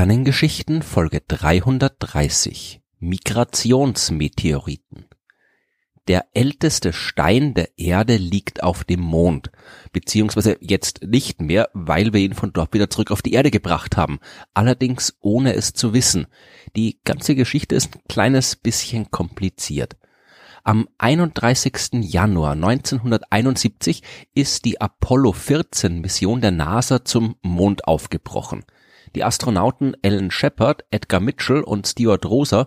Sternengeschichten Folge 330 Migrationsmeteoriten Der älteste Stein der Erde liegt auf dem Mond, beziehungsweise jetzt nicht mehr, weil wir ihn von dort wieder zurück auf die Erde gebracht haben, allerdings ohne es zu wissen. Die ganze Geschichte ist ein kleines bisschen kompliziert. Am 31. Januar 1971 ist die Apollo 14 Mission der NASA zum Mond aufgebrochen. Die Astronauten Alan Shepard, Edgar Mitchell und Stuart Rosa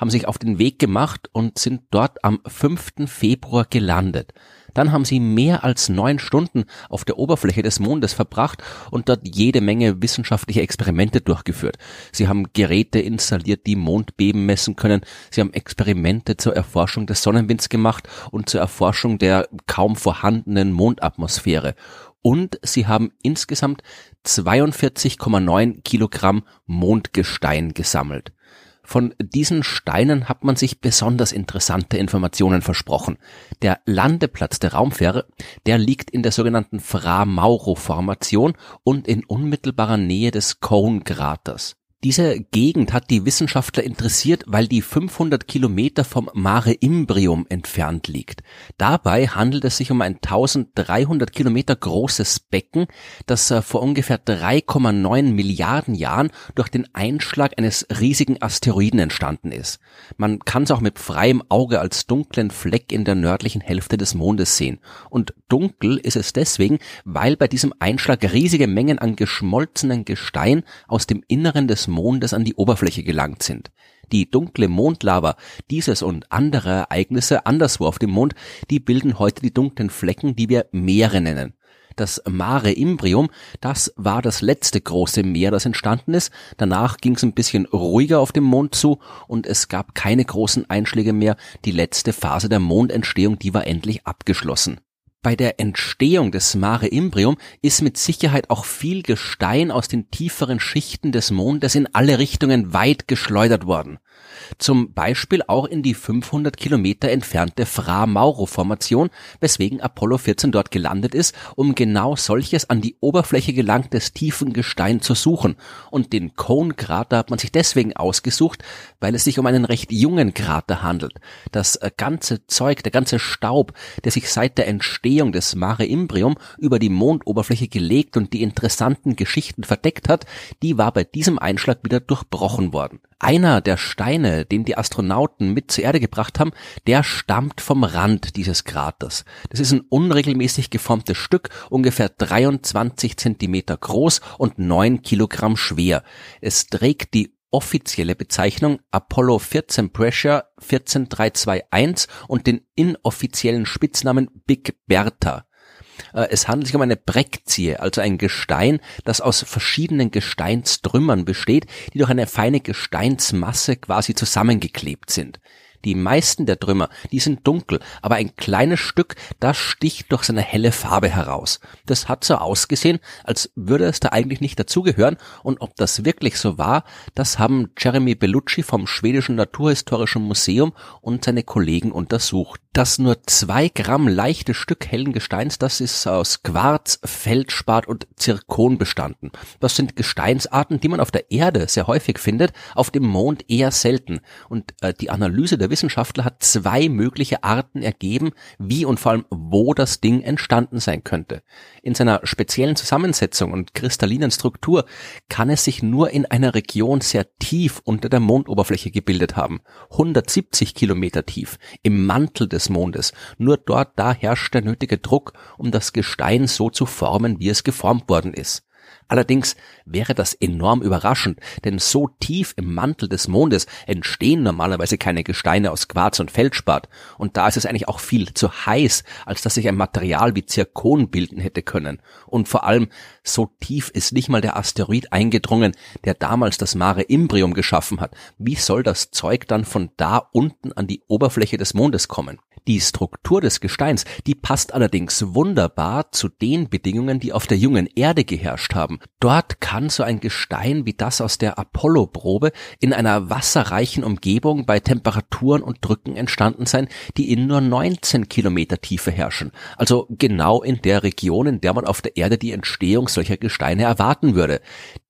haben sich auf den Weg gemacht und sind dort am 5. Februar gelandet. Dann haben sie mehr als neun Stunden auf der Oberfläche des Mondes verbracht und dort jede Menge wissenschaftliche Experimente durchgeführt. Sie haben Geräte installiert, die Mondbeben messen können. Sie haben Experimente zur Erforschung des Sonnenwinds gemacht und zur Erforschung der kaum vorhandenen Mondatmosphäre und sie haben insgesamt 42,9 Kilogramm Mondgestein gesammelt. Von diesen Steinen hat man sich besonders interessante Informationen versprochen. Der Landeplatz der Raumfähre, der liegt in der sogenannten Fra-Mauro-Formation und in unmittelbarer Nähe des Cone-Kraters. Diese Gegend hat die Wissenschaftler interessiert, weil die 500 Kilometer vom Mare Imbrium entfernt liegt. Dabei handelt es sich um ein 1300 Kilometer großes Becken, das äh, vor ungefähr 3,9 Milliarden Jahren durch den Einschlag eines riesigen Asteroiden entstanden ist. Man kann es auch mit freiem Auge als dunklen Fleck in der nördlichen Hälfte des Mondes sehen. Und dunkel ist es deswegen, weil bei diesem Einschlag riesige Mengen an geschmolzenen Gestein aus dem Inneren des Mondes an die Oberfläche gelangt sind. Die dunkle Mondlava, dieses und andere Ereignisse anderswo auf dem Mond, die bilden heute die dunklen Flecken, die wir Meere nennen. Das Mare Imbrium, das war das letzte große Meer, das entstanden ist. Danach ging es ein bisschen ruhiger auf dem Mond zu und es gab keine großen Einschläge mehr. Die letzte Phase der Mondentstehung, die war endlich abgeschlossen. Bei der Entstehung des Mare Imbrium ist mit Sicherheit auch viel Gestein aus den tieferen Schichten des Mondes in alle Richtungen weit geschleudert worden zum Beispiel auch in die 500 Kilometer entfernte Fra-Mauro-Formation, weswegen Apollo 14 dort gelandet ist, um genau solches an die Oberfläche gelangtes tiefen Gestein zu suchen. Und den Cone-Krater hat man sich deswegen ausgesucht, weil es sich um einen recht jungen Krater handelt. Das äh, ganze Zeug, der ganze Staub, der sich seit der Entstehung des Mare Imbrium über die Mondoberfläche gelegt und die interessanten Geschichten verdeckt hat, die war bei diesem Einschlag wieder durchbrochen worden. Einer der Steine, den die Astronauten mit zur Erde gebracht haben, der stammt vom Rand dieses Kraters. Das ist ein unregelmäßig geformtes Stück, ungefähr 23 Zentimeter groß und 9 Kilogramm schwer. Es trägt die offizielle Bezeichnung Apollo 14 Pressure 14321 und den inoffiziellen Spitznamen Big Bertha. Äh, es handelt sich um eine Breckzie, also ein Gestein, das aus verschiedenen Gesteinstrümmern besteht, die durch eine feine Gesteinsmasse quasi zusammengeklebt sind. Die meisten der Trümmer, die sind dunkel, aber ein kleines Stück, das sticht durch seine helle Farbe heraus. Das hat so ausgesehen, als würde es da eigentlich nicht dazugehören und ob das wirklich so war, das haben Jeremy Bellucci vom schwedischen Naturhistorischen Museum und seine Kollegen untersucht. Das nur zwei Gramm leichte Stück hellen Gesteins, das ist aus Quarz, Feldspat und Zirkon bestanden. Das sind Gesteinsarten, die man auf der Erde sehr häufig findet, auf dem Mond eher selten. Und äh, die Analyse der Wissenschaftler hat zwei mögliche Arten ergeben, wie und vor allem wo das Ding entstanden sein könnte. In seiner speziellen Zusammensetzung und kristallinen Struktur kann es sich nur in einer Region sehr tief unter der Mondoberfläche gebildet haben, 170 Kilometer tief, im Mantel des Mondes. Nur dort da herrscht der nötige Druck, um das Gestein so zu formen, wie es geformt worden ist. Allerdings wäre das enorm überraschend, denn so tief im Mantel des Mondes entstehen normalerweise keine Gesteine aus Quarz und Feldspat, und da ist es eigentlich auch viel zu heiß, als dass sich ein Material wie Zirkon bilden hätte können. Und vor allem, so tief ist nicht mal der Asteroid eingedrungen, der damals das Mare Imbrium geschaffen hat. Wie soll das Zeug dann von da unten an die Oberfläche des Mondes kommen? Die Struktur des Gesteins, die passt allerdings wunderbar zu den Bedingungen, die auf der jungen Erde geherrscht haben. Dort kann so ein Gestein wie das aus der Apollo-Probe in einer wasserreichen Umgebung bei Temperaturen und Drücken entstanden sein, die in nur 19 Kilometer Tiefe herrschen. Also genau in der Region, in der man auf der Erde die Entstehung solcher Gesteine erwarten würde.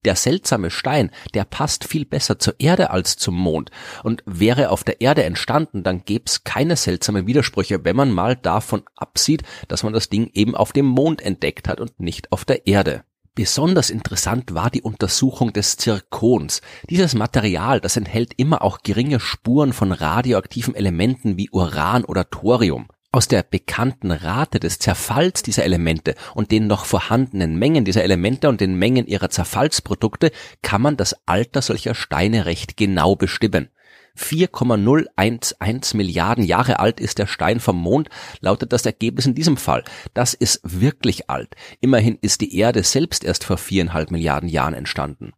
Der seltsame Stein, der passt viel besser zur Erde als zum Mond. Und wäre auf der Erde entstanden, dann gäb's keine seltsamen Widersprüche, wenn man mal davon absieht, dass man das Ding eben auf dem Mond entdeckt hat und nicht auf der Erde. Besonders interessant war die Untersuchung des Zirkons. Dieses Material, das enthält immer auch geringe Spuren von radioaktiven Elementen wie Uran oder Thorium. Aus der bekannten Rate des Zerfalls dieser Elemente und den noch vorhandenen Mengen dieser Elemente und den Mengen ihrer Zerfallsprodukte kann man das Alter solcher Steine recht genau bestimmen. 4,011 Milliarden Jahre alt ist der Stein vom Mond, lautet das Ergebnis in diesem Fall. Das ist wirklich alt. Immerhin ist die Erde selbst erst vor viereinhalb Milliarden Jahren entstanden.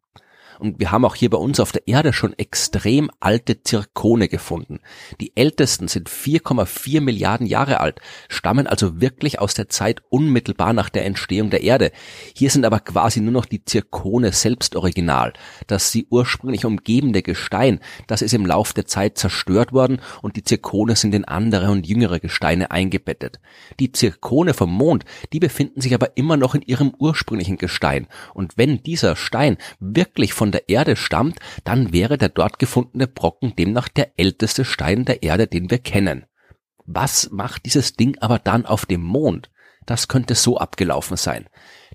Und wir haben auch hier bei uns auf der Erde schon extrem alte Zirkone gefunden. Die ältesten sind 4,4 Milliarden Jahre alt, stammen also wirklich aus der Zeit unmittelbar nach der Entstehung der Erde. Hier sind aber quasi nur noch die Zirkone selbst original. Das sie ursprünglich umgebende Gestein, das ist im Lauf der Zeit zerstört worden und die Zirkone sind in andere und jüngere Gesteine eingebettet. Die Zirkone vom Mond, die befinden sich aber immer noch in ihrem ursprünglichen Gestein. Und wenn dieser Stein wirklich von von der Erde stammt, dann wäre der dort gefundene Brocken demnach der älteste Stein der Erde, den wir kennen. Was macht dieses Ding aber dann auf dem Mond? Das könnte so abgelaufen sein.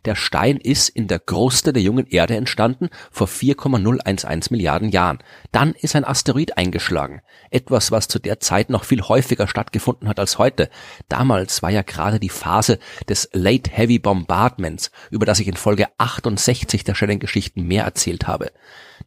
Der Stein ist in der Kruste der jungen Erde entstanden vor 4,011 Milliarden Jahren. Dann ist ein Asteroid eingeschlagen. Etwas, was zu der Zeit noch viel häufiger stattgefunden hat als heute. Damals war ja gerade die Phase des Late Heavy Bombardments, über das ich in Folge 68 der Geschichten mehr erzählt habe.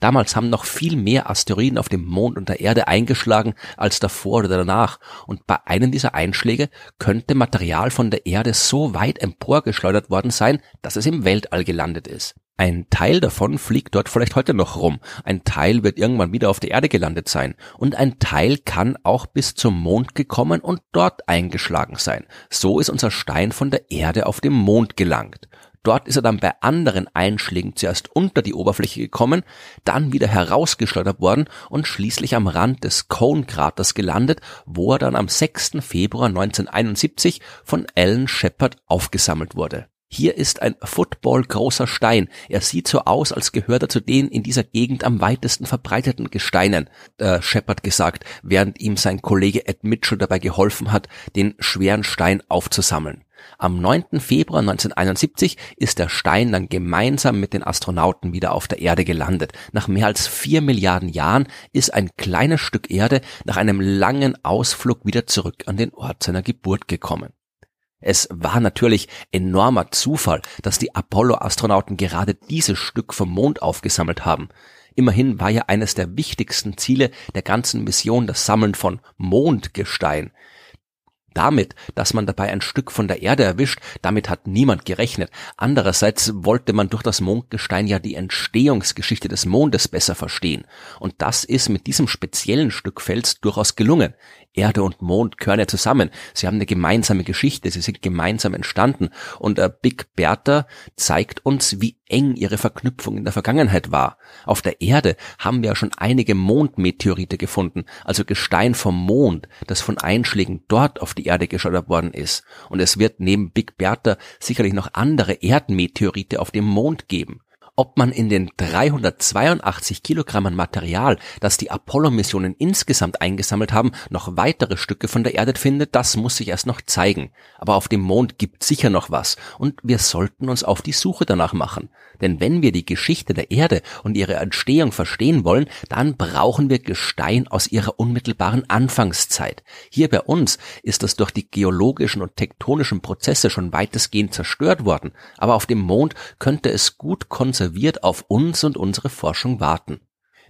Damals haben noch viel mehr Asteroiden auf dem Mond und der Erde eingeschlagen als davor oder danach. Und bei einem dieser Einschläge könnte Material von der Erde so weit emporgeschleudert worden sein, dass es im Weltall gelandet ist. Ein Teil davon fliegt dort vielleicht heute noch rum, ein Teil wird irgendwann wieder auf der Erde gelandet sein und ein Teil kann auch bis zum Mond gekommen und dort eingeschlagen sein. So ist unser Stein von der Erde auf dem Mond gelangt. Dort ist er dann bei anderen Einschlägen zuerst unter die Oberfläche gekommen, dann wieder herausgeschleudert worden und schließlich am Rand des Cone-Kraters gelandet, wo er dann am 6. Februar 1971 von Alan Shepard aufgesammelt wurde. Hier ist ein Football großer Stein. Er sieht so aus, als gehört er zu den in dieser Gegend am weitesten verbreiteten Gesteinen, äh, Shepard gesagt, während ihm sein Kollege Ed Mitchell dabei geholfen hat, den schweren Stein aufzusammeln. Am 9. Februar 1971 ist der Stein dann gemeinsam mit den Astronauten wieder auf der Erde gelandet. Nach mehr als vier Milliarden Jahren ist ein kleines Stück Erde nach einem langen Ausflug wieder zurück an den Ort seiner Geburt gekommen. Es war natürlich enormer Zufall, dass die Apollo-Astronauten gerade dieses Stück vom Mond aufgesammelt haben. Immerhin war ja eines der wichtigsten Ziele der ganzen Mission das Sammeln von Mondgestein. Damit, dass man dabei ein Stück von der Erde erwischt, damit hat niemand gerechnet. Andererseits wollte man durch das Mondgestein ja die Entstehungsgeschichte des Mondes besser verstehen. Und das ist mit diesem speziellen Stück Fels durchaus gelungen. Erde und Mond gehören ja zusammen. Sie haben eine gemeinsame Geschichte, sie sind gemeinsam entstanden. Und äh, Big Bertha zeigt uns, wie eng ihre Verknüpfung in der Vergangenheit war. Auf der Erde haben wir ja schon einige Mondmeteorite gefunden, also Gestein vom Mond, das von Einschlägen dort auf die Erde geschleudert worden ist. Und es wird neben Big Bertha sicherlich noch andere Erdmeteorite auf dem Mond geben. Ob man in den 382 Kilogramm Material, das die Apollo-Missionen insgesamt eingesammelt haben, noch weitere Stücke von der Erde findet, das muss sich erst noch zeigen. Aber auf dem Mond gibt sicher noch was und wir sollten uns auf die Suche danach machen. Denn wenn wir die Geschichte der Erde und ihre Entstehung verstehen wollen, dann brauchen wir Gestein aus ihrer unmittelbaren Anfangszeit. Hier bei uns ist das durch die geologischen und tektonischen Prozesse schon weitestgehend zerstört worden, aber auf dem Mond könnte es gut konserviert auf uns und unsere Forschung warten.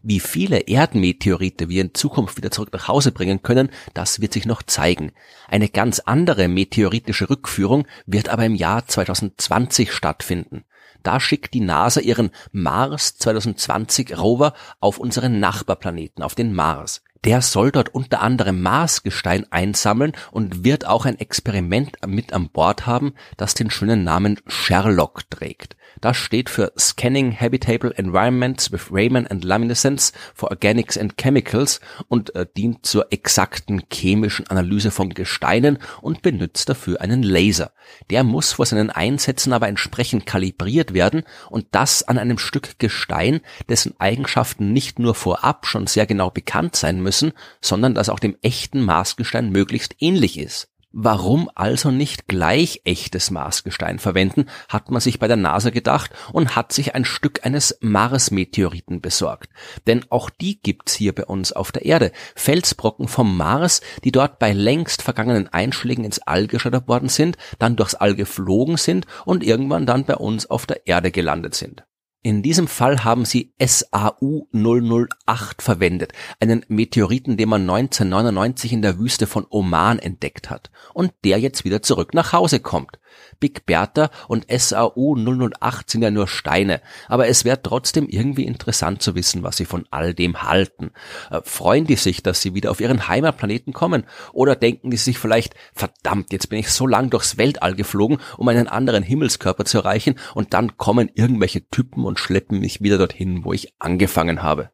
Wie viele Erdmeteorite wir in Zukunft wieder zurück nach Hause bringen können, das wird sich noch zeigen. Eine ganz andere meteoritische Rückführung wird aber im Jahr 2020 stattfinden. Da schickt die NASA ihren Mars 2020 Rover auf unseren Nachbarplaneten, auf den Mars. Der soll dort unter anderem Marsgestein einsammeln und wird auch ein Experiment mit an Bord haben, das den schönen Namen Sherlock trägt. Das steht für Scanning Habitable Environments with Raman and Luminescence for Organics and Chemicals und äh, dient zur exakten chemischen Analyse von Gesteinen und benutzt dafür einen Laser. Der muss vor seinen Einsätzen aber entsprechend kalibriert werden und das an einem Stück Gestein, dessen Eigenschaften nicht nur vorab schon sehr genau bekannt sein müssen, sondern das auch dem echten Marsgestein möglichst ähnlich ist. Warum also nicht gleich echtes Marsgestein verwenden, hat man sich bei der NASA gedacht und hat sich ein Stück eines Mars-Meteoriten besorgt. Denn auch die gibt's hier bei uns auf der Erde. Felsbrocken vom Mars, die dort bei längst vergangenen Einschlägen ins All geschleudert worden sind, dann durchs All geflogen sind und irgendwann dann bei uns auf der Erde gelandet sind. In diesem Fall haben sie SAU 008 verwendet, einen Meteoriten, den man 1999 in der Wüste von Oman entdeckt hat und der jetzt wieder zurück nach Hause kommt. Big Bertha und SAU 008 sind ja nur Steine, aber es wäre trotzdem irgendwie interessant zu wissen, was sie von all dem halten. Äh, freuen die sich, dass sie wieder auf ihren Heimatplaneten kommen? Oder denken die sich vielleicht, verdammt, jetzt bin ich so lang durchs Weltall geflogen, um einen anderen Himmelskörper zu erreichen und dann kommen irgendwelche Typen und schleppen mich wieder dorthin, wo ich angefangen habe.